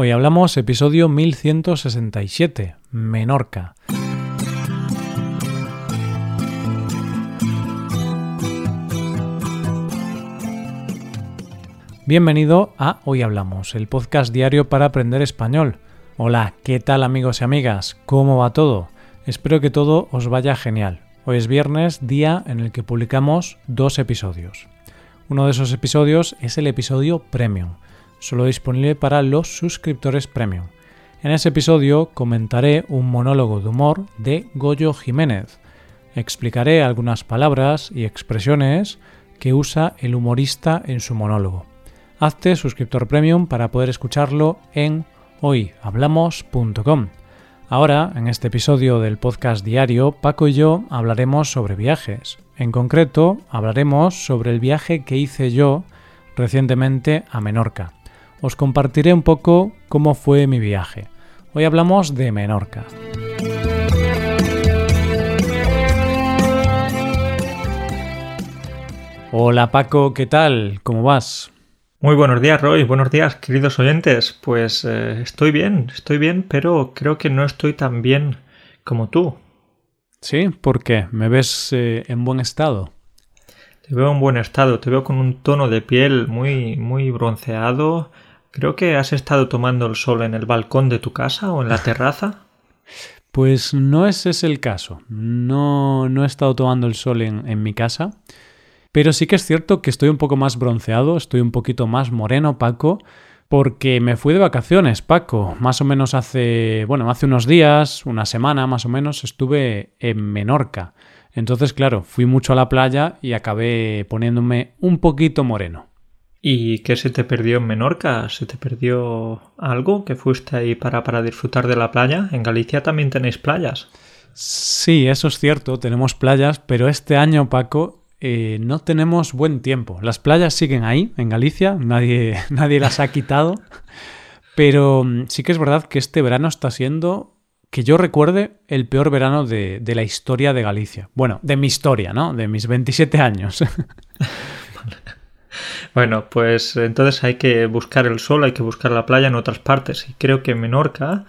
Hoy hablamos episodio 1167, Menorca. Bienvenido a Hoy Hablamos, el podcast diario para aprender español. Hola, ¿qué tal amigos y amigas? ¿Cómo va todo? Espero que todo os vaya genial. Hoy es viernes, día en el que publicamos dos episodios. Uno de esos episodios es el episodio Premium solo disponible para los suscriptores premium. En ese episodio comentaré un monólogo de humor de Goyo Jiménez. Explicaré algunas palabras y expresiones que usa el humorista en su monólogo. Hazte suscriptor premium para poder escucharlo en hoyhablamos.com. Ahora, en este episodio del podcast diario, Paco y yo hablaremos sobre viajes. En concreto, hablaremos sobre el viaje que hice yo recientemente a Menorca os compartiré un poco cómo fue mi viaje. Hoy hablamos de Menorca. Hola Paco, ¿qué tal? ¿Cómo vas? Muy buenos días, Roy. Buenos días, queridos oyentes. Pues eh, estoy bien, estoy bien, pero creo que no estoy tan bien como tú. ¿Sí? ¿Por qué? ¿Me ves eh, en buen estado? Te veo en buen estado, te veo con un tono de piel muy, muy bronceado, Creo que has estado tomando el sol en el balcón de tu casa o en la terraza. Pues no ese es el caso. No, no he estado tomando el sol en, en mi casa. Pero sí que es cierto que estoy un poco más bronceado, estoy un poquito más moreno, Paco, porque me fui de vacaciones, Paco. Más o menos hace, bueno, hace unos días, una semana más o menos, estuve en Menorca. Entonces, claro, fui mucho a la playa y acabé poniéndome un poquito moreno. ¿Y qué se te perdió en Menorca? ¿Se te perdió algo que fuiste ahí para, para disfrutar de la playa? En Galicia también tenéis playas. Sí, eso es cierto, tenemos playas, pero este año, Paco, eh, no tenemos buen tiempo. Las playas siguen ahí, en Galicia, nadie, nadie las ha quitado, pero mm, sí que es verdad que este verano está siendo, que yo recuerde, el peor verano de, de la historia de Galicia. Bueno, de mi historia, ¿no? De mis 27 años. Bueno, pues entonces hay que buscar el sol, hay que buscar la playa en otras partes. Y creo que Menorca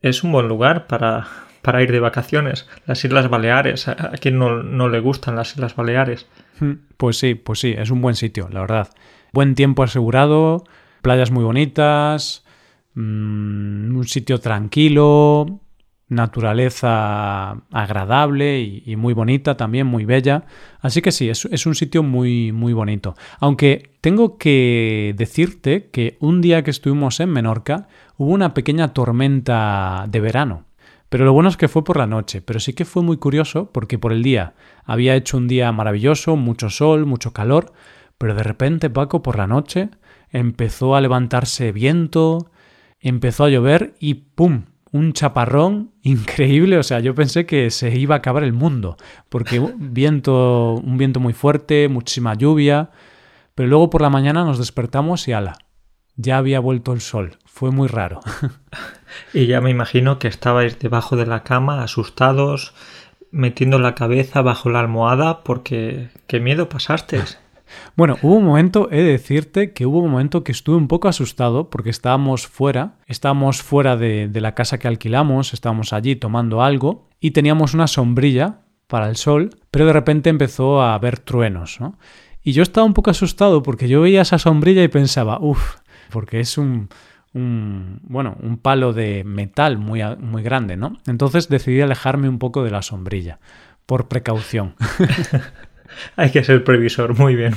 es un buen lugar para, para ir de vacaciones. Las Islas Baleares, a, quien no, no, le gustan las Islas Baleares. Hmm, pues sí, pues sí, es un buen sitio, la verdad. Buen tiempo asegurado, playas muy bonitas, mmm, un sitio tranquilo, naturaleza agradable y, muy bonita, también muy bella. Así que sí, es, un sitio muy, muy bonito. Aunque tengo que decirte que un día que estuvimos en Menorca hubo una pequeña tormenta de verano. Pero lo bueno es que fue por la noche, pero sí que fue muy curioso porque por el día había hecho un día maravilloso, mucho sol, mucho calor, pero de repente Paco por la noche empezó a levantarse viento, empezó a llover y ¡pum! Un chaparrón increíble, o sea, yo pensé que se iba a acabar el mundo, porque viento, un viento muy fuerte, muchísima lluvia, pero luego por la mañana nos despertamos y ala, ya había vuelto el sol, fue muy raro. y ya me imagino que estabais debajo de la cama, asustados, metiendo la cabeza bajo la almohada, porque qué miedo pasasteis. Bueno, hubo un momento, he de decirte que hubo un momento que estuve un poco asustado porque estábamos fuera, estábamos fuera de, la casa que alquilamos, estábamos allí tomando algo y teníamos una sombrilla para el sol, pero de repente empezó a haber truenos, ¿no? Y yo estaba un poco asustado porque yo veía esa sombrilla y pensaba, uff, porque es un, un, bueno, un palo de metal muy, muy grande, ¿no? Entonces decidí alejarme un poco de la sombrilla, por precaución. Hay que ser previsor, muy bien,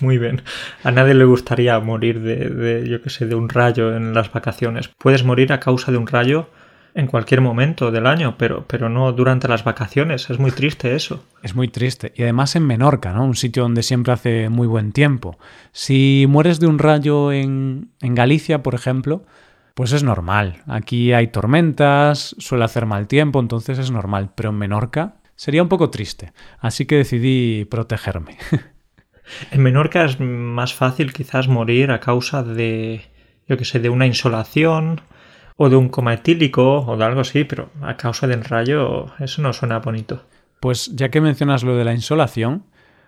muy, bien. A nadie le gustaría morir de, de, yo qué sé, de un rayo en las vacaciones. Puedes morir a causa de un rayo en cualquier momento del año, pero, pero no durante las vacaciones. Es muy triste eso. Es muy triste. Y además en Menorca, ¿no? Un sitio donde siempre hace muy buen tiempo. Si mueres de un rayo en, en Galicia, por ejemplo, pues es normal. Aquí hay tormentas, suele hacer mal tiempo, entonces es normal. Pero en Menorca Sería un poco triste, así que decidí protegerme. En Menorca es más fácil quizás morir a causa de, yo que sé, de una insolación o de un coma etílico o de algo así, pero a causa del rayo eso no suena bonito. Pues ya que mencionas lo de la insolación,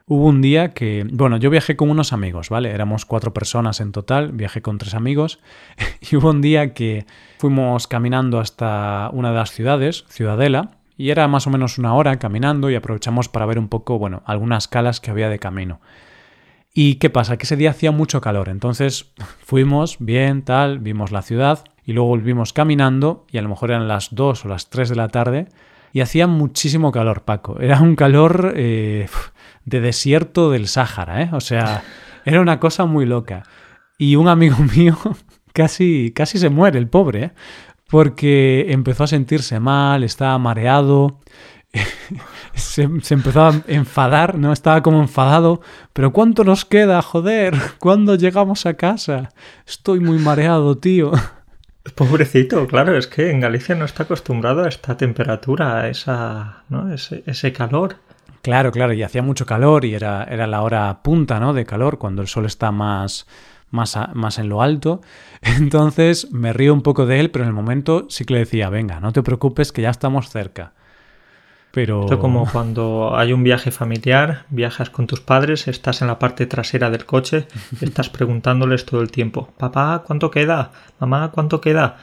Hubo un día que, bueno, yo viajé con unos amigos, ¿vale? Éramos cuatro personas en total, viajé con tres amigos y hubo un día que fuimos caminando hasta una de las ciudades, Ciudadela, y era más o menos una hora caminando y aprovechamos para ver un poco, bueno, algunas calas que había de camino. ¿Y qué pasa? Que ese día hacía mucho calor, entonces fuimos bien, tal, vimos la ciudad y luego volvimos caminando y a lo mejor eran las dos o las tres de la tarde y hacía muchísimo calor, Paco. Era un calor... Eh, de desierto del Sáhara, ¿eh? O sea, era una cosa muy loca. Y un amigo mío casi, casi se muere, el pobre, ¿eh? Porque empezó a sentirse mal, estaba mareado, se, se, empezó a enfadar, ¿no? Estaba como enfadado. Pero ¿cuánto nos queda, joder? ¿Cuándo llegamos a casa? Estoy muy mareado, tío. Pobrecito, claro, es que en Galicia no está acostumbrado a esta temperatura, a esa, ¿no? ese, ese calor. Claro, claro, y hacía mucho calor y era, era la hora punta, ¿no? De calor, cuando el sol está más, más, más en lo alto. Entonces me río un poco de él, pero en el momento sí que le decía, venga, no te preocupes que ya estamos cerca. Pero... Esto como cuando hay un viaje familiar, viajas con tus padres, estás en la parte trasera del coche y estás preguntándoles todo el tiempo, papá, ¿cuánto queda? Mamá, ¿cuánto queda?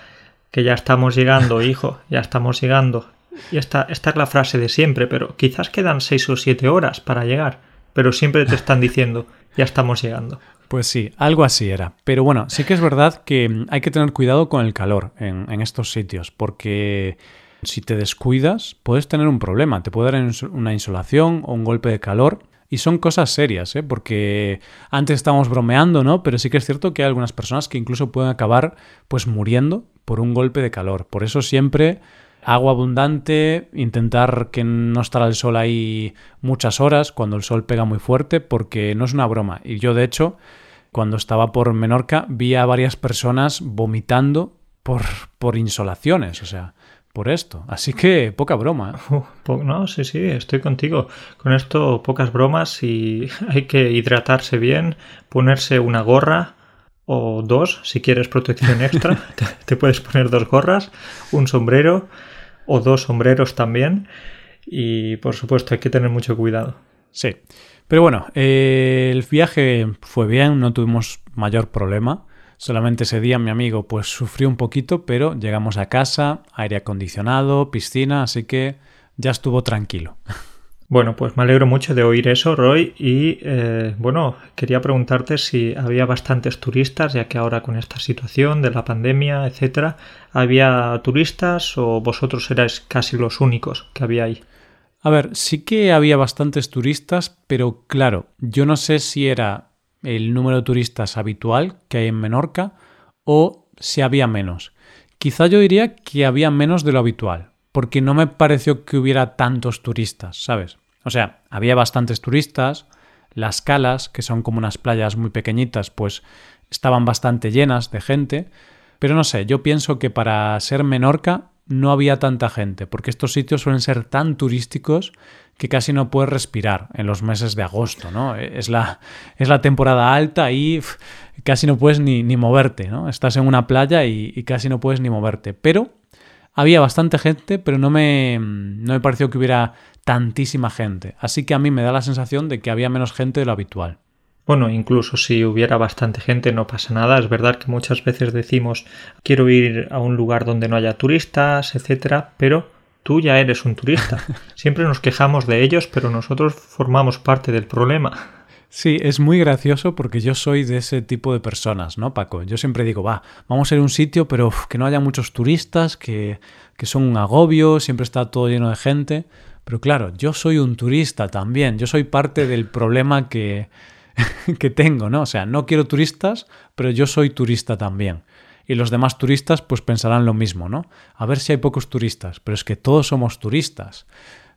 Que ya estamos llegando, hijo, ya estamos llegando. Y esta, esta es la frase de siempre, pero quizás quedan seis o siete horas para llegar, pero siempre te están diciendo, ya estamos llegando. Pues sí, algo así era. Pero bueno, sí que es verdad que hay que tener cuidado con el calor en, estos sitios, porque si te descuidas puedes tener un problema, te puede dar una insolación o un golpe de calor. Y son cosas serias, ¿eh? porque antes estábamos bromeando, ¿no? Pero sí que es cierto que hay algunas personas que incluso pueden acabar pues muriendo por un golpe de calor. Por eso siempre agua abundante, intentar que no estar al sol ahí muchas horas cuando el sol pega muy fuerte, porque no es una broma. Y yo, de hecho, cuando estaba por Menorca, vi a varias personas vomitando por, por insolaciones, o sea, por esto. Así que poca broma. ¿eh? no, sí, sí, estoy contigo. Con esto, pocas bromas y hay que hidratarse bien, ponerse una gorra o dos, si quieres protección extra, te, puedes poner dos gorras, un sombrero o dos sombreros también. Y por supuesto hay que tener mucho cuidado. Sí. Pero bueno, eh, el viaje fue bien, no tuvimos mayor problema. Solamente ese día mi amigo pues sufrió un poquito, pero llegamos a casa, aire acondicionado, piscina, así que ya estuvo tranquilo. Bueno, pues me alegro mucho de oír eso, Roy. Y eh, bueno, quería preguntarte si había bastantes turistas, ya que ahora con esta situación de la pandemia, etcétera, ¿había turistas o vosotros erais casi los únicos que había ahí? A ver, sí que había bastantes turistas, pero claro, yo no sé si era el número de turistas habitual que hay en Menorca o si había menos. Quizá yo diría que había menos de lo habitual, porque no me pareció que hubiera tantos turistas, ¿sabes? O sea, había bastantes turistas, las calas, que son como unas playas muy pequeñitas, pues estaban bastante llenas de gente, pero no sé, yo pienso que para ser Menorca no había tanta gente, porque estos sitios suelen ser tan turísticos que casi no puedes respirar en los meses de agosto, ¿no? Es la, es la temporada alta y casi no puedes ni, ni, moverte, ¿no? Estás en una playa y, casi no puedes ni moverte. Pero había bastante gente, pero no me, no me pareció que hubiera tantísima gente. Así que a mí me da la sensación de que había menos gente de lo habitual. Bueno, incluso si hubiera bastante gente no pasa nada. Es verdad que muchas veces decimos quiero ir a un lugar donde no haya turistas, etcétera, pero tú ya eres un turista. Siempre nos quejamos de ellos, pero nosotros formamos parte del problema. Sí, es muy gracioso porque yo soy de ese tipo de personas, ¿no, Paco? Yo siempre digo, va, vamos a ir a un sitio, pero que no haya muchos turistas, que, que son un agobio, siempre está todo lleno de gente. Pero claro, yo soy un turista también, yo soy parte del problema que, que tengo, ¿no? O sea, no quiero turistas, pero yo soy turista también. Y los demás turistas pues pensarán lo mismo, ¿no? A ver si hay pocos turistas, pero es que todos somos turistas.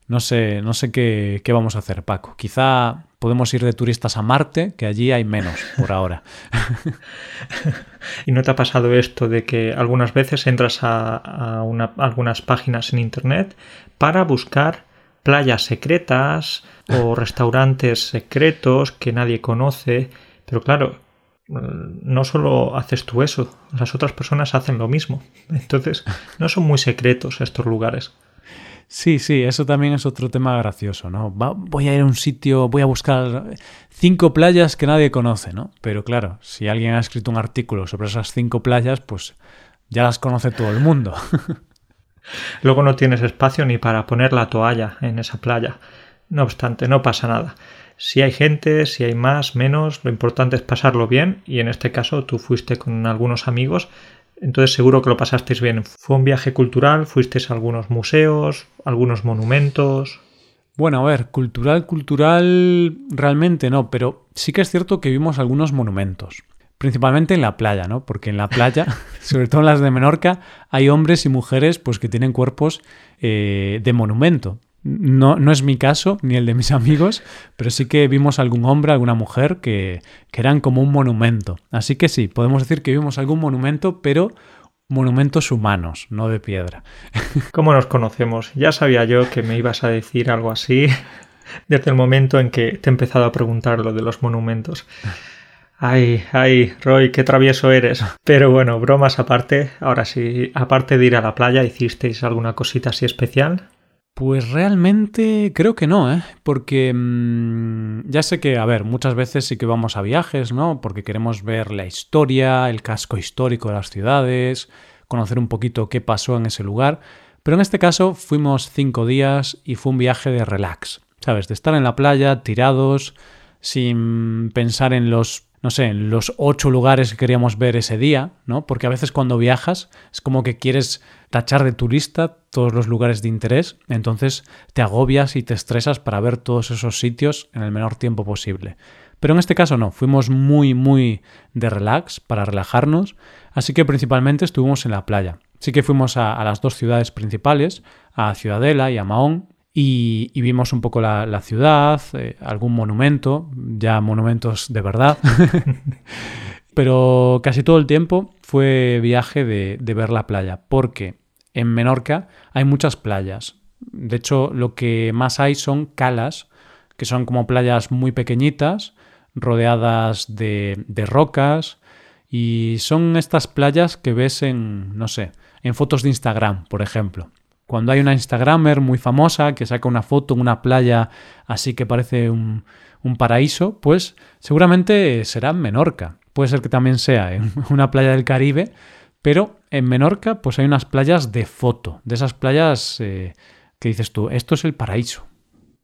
No sé, no sé qué, qué vamos a hacer, Paco. Quizá podemos ir de turistas a Marte, que allí hay menos por ahora. ¿Y no te ha pasado esto de que algunas veces entras a, algunas páginas en Internet para buscar playas secretas o restaurantes secretos que nadie conoce? Pero claro, no solo haces tú eso, las otras personas hacen lo mismo. Entonces, no son muy secretos estos lugares. Sí, sí, eso también es otro tema gracioso, ¿no? voy a ir a un sitio, voy a buscar cinco playas que nadie conoce, ¿no? Pero claro, si alguien ha escrito un artículo sobre esas cinco playas, pues ya las conoce todo el mundo. Luego no tienes espacio ni para poner la toalla en esa playa. No obstante, no pasa nada. Si hay gente, si hay más, menos, lo importante es pasarlo bien y en este caso tú fuiste con algunos amigos entonces seguro que lo pasasteis bien. ¿Fue un viaje cultural? ¿Fuisteis a algunos museos? ¿Algunos monumentos? Bueno, a ver, cultural, cultural realmente no, pero sí que es cierto que vimos algunos monumentos. Principalmente en la playa, ¿no? Porque en la playa, sobre todo en las de Menorca, hay hombres y mujeres pues, que tienen cuerpos eh, de monumento. No, no es mi caso, ni el de mis amigos, pero sí que vimos algún hombre, alguna mujer que, que eran como un monumento. Así que sí, podemos decir que vimos algún monumento, pero monumentos humanos, no de piedra. ¿Cómo nos conocemos? Ya sabía yo que me ibas a decir algo así desde el momento en que te he empezado a preguntar lo de los monumentos. Ay, ay, Roy, qué travieso eres. Pero bueno, bromas aparte, ahora sí, aparte de ir a la playa, ¿hicisteis alguna cosita así especial? Pues realmente creo que no, ¿eh? Porque mm, ya sé que, a ver, muchas veces sí que vamos a viajes, ¿no? Porque queremos ver la historia, el casco histórico de las ciudades, conocer un poquito qué pasó en ese lugar. Pero en este caso fuimos cinco días y fue un viaje de relax, ¿sabes? De estar en la playa, tirados, sin pensar en los no sé, en los ocho lugares que queríamos ver ese día, ¿no? Porque a veces cuando viajas es como que quieres tachar de tu lista todos los lugares de interés, entonces te agobias y te estresas para ver todos esos sitios en el menor tiempo posible. Pero en este caso no, fuimos muy, muy de relax, para relajarnos, así que principalmente estuvimos en la playa. Sí que fuimos a, a las dos ciudades principales, a Ciudadela y a Mahón, y, vimos un poco la, ciudad, eh, algún monumento, ya monumentos de verdad. Pero casi todo el tiempo fue viaje de, de, ver la playa, porque en Menorca hay muchas playas. De hecho, lo que más hay son calas, que son como playas muy pequeñitas, rodeadas de, rocas, y son estas playas que ves en, no sé, en fotos de Instagram, por ejemplo. Cuando hay una Instagramer muy famosa que saca una foto en una playa así que parece un, paraíso, pues seguramente será en Menorca. Puede ser que también sea en una playa del Caribe, pero en Menorca pues hay unas playas de foto, de esas playas eh, que dices tú, esto es el paraíso.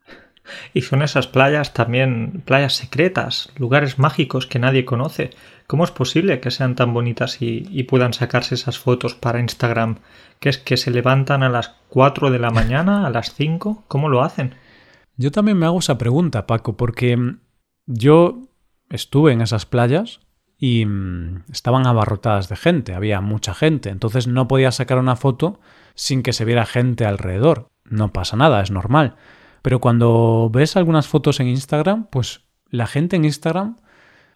Y son esas playas también playas secretas, lugares mágicos que nadie conoce. ¿Cómo es posible que sean tan bonitas y, y puedan sacarse esas fotos para Instagram? que es que se levantan a las 4 de la mañana, a las 5? ¿Cómo lo hacen? Yo también me hago esa pregunta, Paco, porque yo estuve en esas playas y mm, estaban abarrotadas de gente, había mucha gente, entonces no podía sacar una foto sin que se viera gente alrededor. No pasa nada, es normal. Pero cuando ves algunas fotos en Instagram, pues la gente en Instagram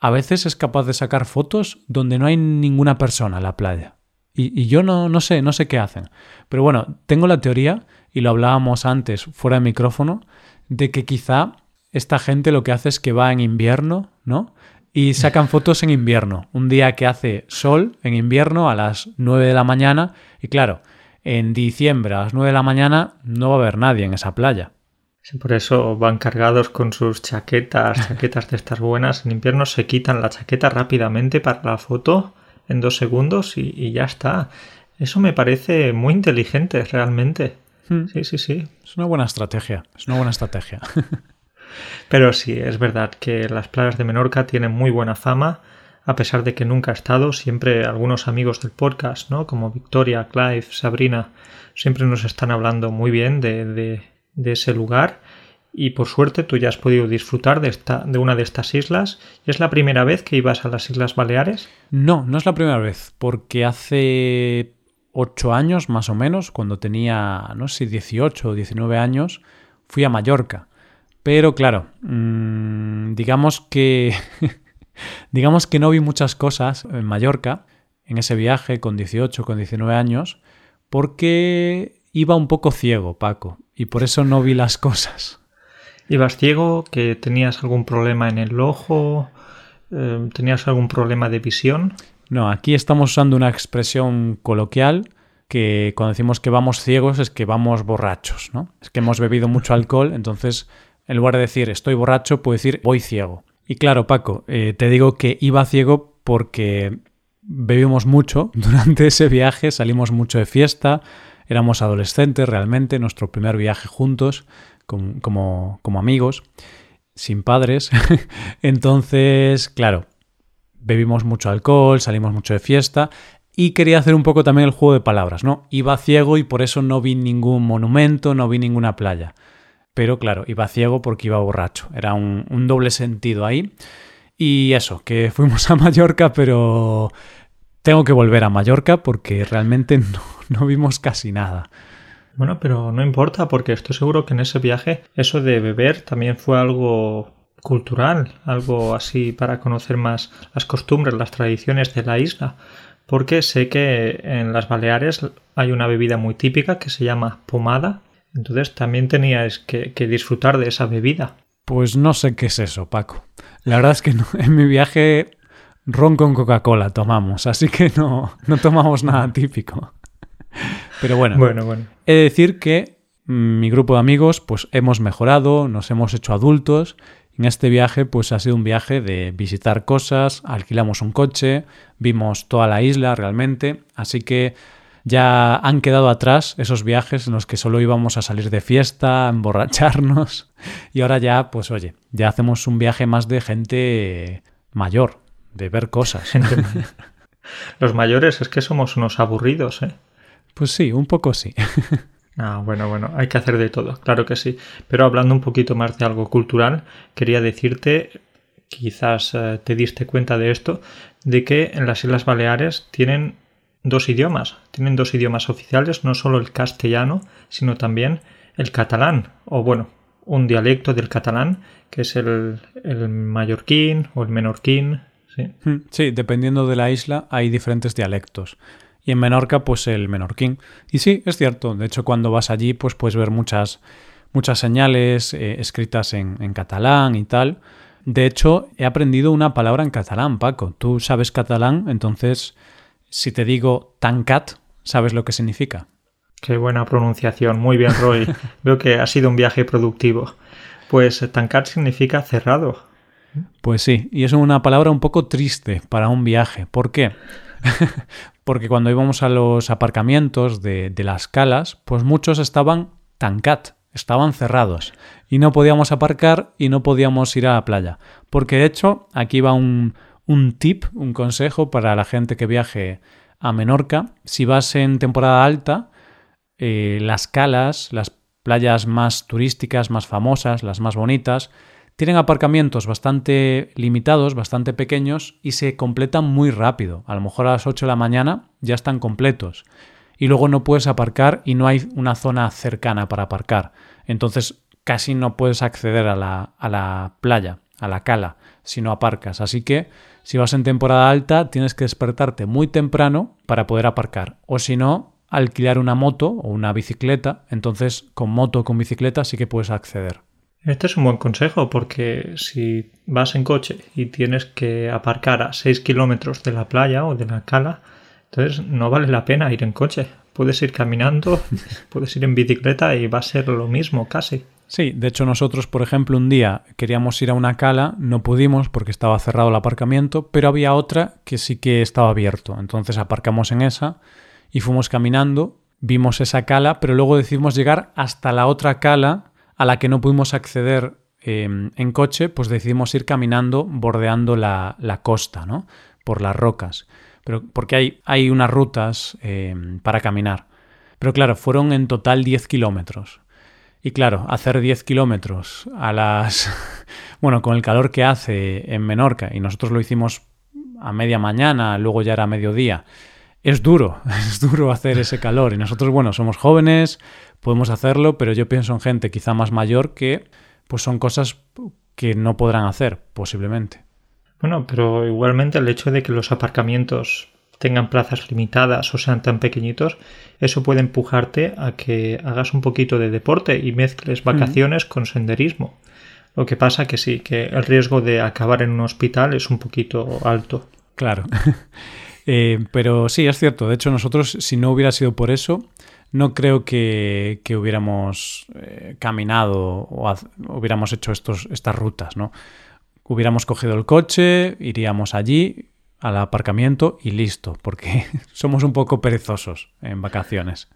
a veces es capaz de sacar fotos donde no hay ninguna persona en la playa. Y, yo no, no sé, no sé qué hacen. Pero bueno, tengo la teoría, y lo hablábamos antes fuera de micrófono, de que quizá esta gente lo que hace es que va en invierno, ¿no? Y sacan fotos en invierno, un día que hace sol en invierno a las 9 de la mañana, y claro, en diciembre a las 9 de la mañana no va a haber nadie en esa playa. por eso van cargados con sus chaquetas, chaquetas de estas buenas. En invierno se quitan la chaqueta rápidamente para la foto en dos segundos y, ya está. Eso me parece muy inteligente realmente. Hmm. Sí, sí, sí. Es una buena estrategia. Es una buena estrategia. Pero sí, es verdad que las playas de Menorca tienen muy buena fama, a pesar de que nunca he estado, siempre algunos amigos del podcast, ¿no? Como Victoria, Clive, Sabrina, siempre nos están hablando muy bien de, de, de ese lugar y por suerte tú ya has podido disfrutar de, esta, de una de estas islas. ¿Es la primera vez que ibas a las Islas Baleares? No, no es la primera vez, porque hace ocho años más o menos, cuando tenía, no sé, 18 o 19 años, fui a Mallorca. Pero claro, mmm, digamos que... digamos que no vi muchas cosas en Mallorca, en ese viaje con 18, con 19 años, porque iba un poco ciego, Paco, y por eso no vi las cosas. ¿Ibas ciego? ¿Que tenías algún problema en el ojo? Eh, ¿Tenías algún problema de visión? No, aquí estamos usando una expresión coloquial que cuando decimos que vamos ciegos es que vamos borrachos, ¿no? Es que hemos bebido mucho alcohol, entonces en lugar de decir estoy borracho, puedo decir voy ciego. Y claro, Paco, eh, te digo que iba ciego porque bebimos mucho durante ese viaje, salimos mucho de fiesta, éramos adolescentes realmente, nuestro primer viaje juntos como, como amigos, sin padres. Entonces, claro, bebimos mucho alcohol, salimos mucho de fiesta y quería hacer un poco también el juego de palabras, ¿no? Iba ciego y por eso no vi ningún monumento, no vi ninguna playa. Pero claro, iba ciego porque iba borracho. Era un, doble sentido ahí. Y eso, que fuimos a Mallorca, pero tengo que volver a Mallorca porque realmente no, no vimos casi nada. Bueno, pero no importa porque estoy seguro que en ese viaje eso de beber también fue algo cultural, algo así para conocer más las costumbres, las tradiciones de la isla porque sé que en las Baleares hay una bebida muy típica que se llama pomada, entonces también teníais que, disfrutar de esa bebida. Pues no sé qué es eso, Paco. La verdad es que en mi viaje ron con Coca-Cola tomamos, así que no, no tomamos nada típico. Pero bueno, bueno, bueno. he de decir que mi grupo de amigos pues hemos mejorado, nos hemos hecho adultos en este viaje pues ha sido un viaje de visitar cosas, alquilamos un coche, vimos toda la isla realmente, así que ya han quedado atrás esos viajes en los que solo íbamos a salir de fiesta, a emborracharnos y ahora ya pues oye, ya hacemos un viaje más de gente mayor, de ver cosas. Los mayores es que somos unos aburridos, ¿eh? Pues sí, un poco sí. Ah, bueno, bueno, hay que hacer de todo, claro que sí. Pero hablando un poquito más de algo cultural, quería decirte, quizás eh, te diste cuenta de esto, de que en las Islas Baleares tienen dos idiomas, tienen dos idiomas oficiales, no solo el castellano, sino también el catalán, o bueno, un dialecto del catalán, que es el, el mallorquín o el menorquín. Sí. Hmm, sí, dependiendo de la isla hay diferentes dialectos y en Menorca pues el menorquín. Y sí, es cierto, de hecho cuando vas allí pues puedes ver muchas, muchas señales eh, escritas en, en catalán y tal. De hecho, he aprendido una palabra en catalán, Paco. Tú sabes catalán, entonces si te digo tancat, ¿sabes lo que significa? Qué buena pronunciación. Muy bien, Roy. Veo que ha sido un viaje productivo. Pues tancat significa cerrado. Pues sí, y es una palabra un poco triste para un viaje. ¿Por qué? porque cuando íbamos a los aparcamientos de, las calas, pues muchos estaban tancat, estaban cerrados y no podíamos aparcar y no podíamos ir a la playa. Porque de hecho, aquí va un, un tip, un consejo para la gente que viaje a Menorca. Si vas en temporada alta, eh, las calas, las playas más turísticas, más famosas, las más bonitas, tienen aparcamientos bastante limitados, bastante pequeños y se completan muy rápido. A lo mejor a las 8 de la mañana ya están completos. Y luego no puedes aparcar y no hay una zona cercana para aparcar. Entonces casi no puedes acceder a la, a la playa, a la cala, si no aparcas. Así que si vas en temporada alta tienes que despertarte muy temprano para poder aparcar. O si no, alquilar una moto o una bicicleta. Entonces con moto o con bicicleta sí que puedes acceder. Este es un buen consejo porque si vas en coche y tienes que aparcar a 6 kilómetros de la playa o de la cala, entonces no vale la pena ir en coche. Puedes ir caminando, puedes ir en bicicleta y va a ser lo mismo casi. Sí, de hecho nosotros, por ejemplo, un día queríamos ir a una cala, no pudimos porque estaba cerrado el aparcamiento, pero había otra que sí que estaba abierto. Entonces aparcamos en esa y fuimos caminando, vimos esa cala, pero luego decidimos llegar hasta la otra cala a la que no pudimos acceder em, en coche, pues decidimos ir caminando bordeando la, costa, ¿no? Por las rocas. Pero, porque hay, hay unas rutas em, para caminar. Pero claro, fueron en total 10 kilómetros. Y claro, hacer 10 kilómetros a las... bueno, con el calor que hace en Menorca, y nosotros lo hicimos a media mañana, luego ya era mediodía, es duro, es duro hacer ese calor. Y nosotros, bueno, somos jóvenes, podemos hacerlo, pero yo pienso en gente quizá más mayor que pues son cosas que no podrán hacer, posiblemente. Bueno, pero igualmente el hecho de que los aparcamientos tengan plazas limitadas o sean tan pequeñitos, eso puede empujarte a que hagas un poquito de deporte y mezcles vacaciones con senderismo. Lo que pasa que sí, que el riesgo de acabar en un hospital es un poquito alto. Claro. Eh, pero sí, es cierto. De hecho, nosotros, si no hubiera sido por eso, no creo que, hubiéramos eh, caminado o hubiéramos hecho estos, estas rutas, ¿no? Hubiéramos cogido el coche, iríamos allí al aparcamiento y listo, porque somos un poco perezosos en vacaciones.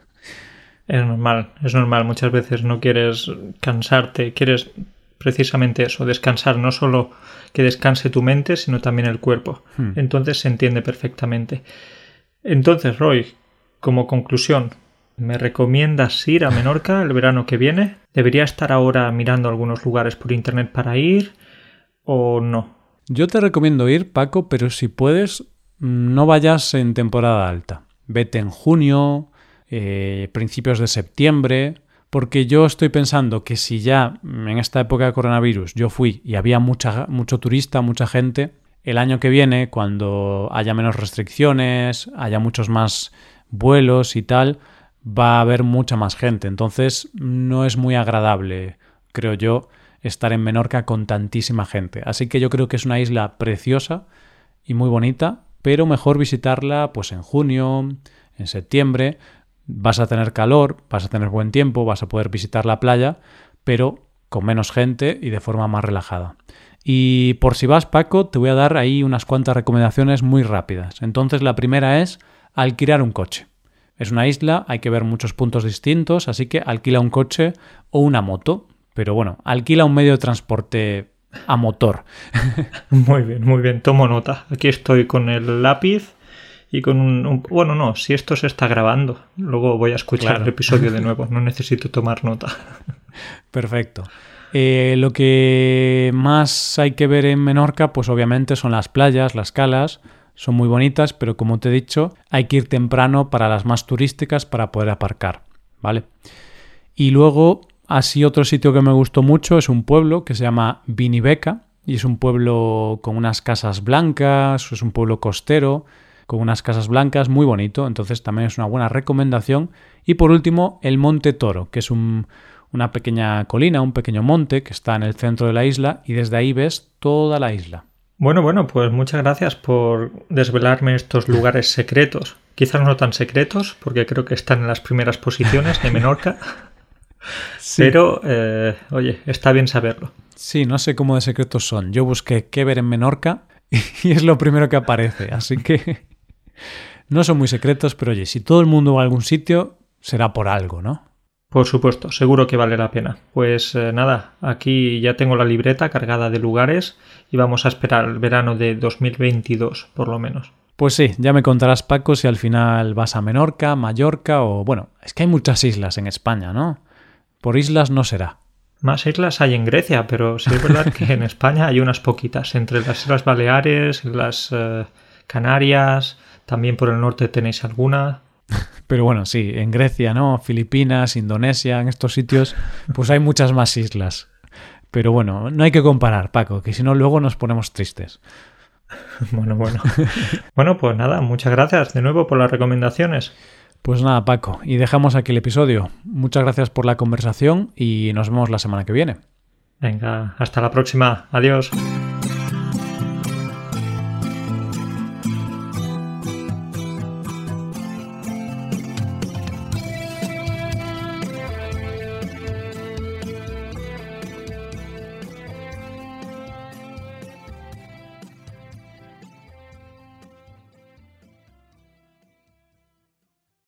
Es normal, es normal. Muchas veces no quieres cansarte, quieres precisamente eso, descansar, no solo que descanse tu mente, sino también el cuerpo. Hmm. Entonces se entiende perfectamente. Entonces, Roy, como conclusión, ¿me recomiendas ir a Menorca el verano que viene? ¿Debería estar ahora mirando algunos lugares por internet para ir o no? Yo te recomiendo ir, Paco, pero si puedes, no vayas en temporada alta. Vete en junio, eh, principios de septiembre, porque yo estoy pensando que si ya en esta época de coronavirus yo fui y había mucha, mucho turista, mucha gente, el año que viene, cuando haya menos restricciones, haya muchos más vuelos y tal, va a haber mucha más gente. Entonces no es muy agradable, creo yo, estar en Menorca con tantísima gente. Así que yo creo que es una isla preciosa y muy bonita, pero mejor visitarla pues en junio, en septiembre, vas a tener calor, vas a tener buen tiempo, vas a poder visitar la playa, pero con menos gente y de forma más relajada. Y por si vas, Paco, te voy a dar ahí unas cuantas recomendaciones muy rápidas. Entonces, la primera es alquilar un coche. Es una isla, hay que ver muchos puntos distintos, así que alquila un coche o una moto. Pero bueno, alquila un medio de transporte a motor. muy bien, muy bien, tomo nota. Aquí estoy con el lápiz y con un, Bueno, no, si esto se está grabando, luego voy a escuchar el episodio de nuevo, no necesito tomar nota. Perfecto. Eh, lo que más hay que ver en Menorca, pues obviamente son las playas, las calas, son muy bonitas, pero como te he dicho, hay que ir temprano para las más turísticas para poder aparcar, ¿vale? Y luego, así otro sitio que me gustó mucho es un pueblo que se llama Vinibeca, y es un pueblo con unas casas blancas, es un pueblo costero, con unas casas blancas, muy bonito, entonces también es una buena recomendación. Y por último, el Monte Toro, que es una pequeña colina, un pequeño monte que está en el centro de la isla y desde ahí ves toda la isla. Bueno, bueno, pues muchas gracias por desvelarme estos lugares secretos. Quizás no tan secretos, porque creo que están en las primeras posiciones de Menorca. Pero, eh, oye, está bien saberlo. Sí, no sé cómo de secretos son. Yo busqué qué ver en Menorca y es lo primero que aparece. Así que no son muy secretos, pero oye, si todo el mundo va a algún sitio, será por algo, ¿no? Por supuesto, seguro que vale la pena. Pues eh, nada, aquí ya tengo la libreta cargada de lugares y vamos a esperar el verano de 2022, por lo menos. Pues sí, ya me contarás Paco si al final vas a Menorca, Mallorca o bueno, es que hay muchas islas en España, ¿no? Por islas no será. Más islas hay en Grecia, pero sí es verdad que en España hay unas poquitas, entre las Islas Baleares, las eh, Canarias, también por el norte tenéis alguna. Pero bueno, sí, en Grecia, ¿no? Filipinas, Indonesia, en estos sitios, pues hay muchas más islas. Pero bueno, no hay que comparar, Paco, que si no luego nos ponemos tristes. Bueno, bueno. bueno, pues nada, muchas gracias de nuevo por las recomendaciones. Pues nada, Paco, y dejamos aquí el episodio. Muchas gracias por la conversación y nos vemos la semana que viene. Venga, hasta la próxima. Adiós.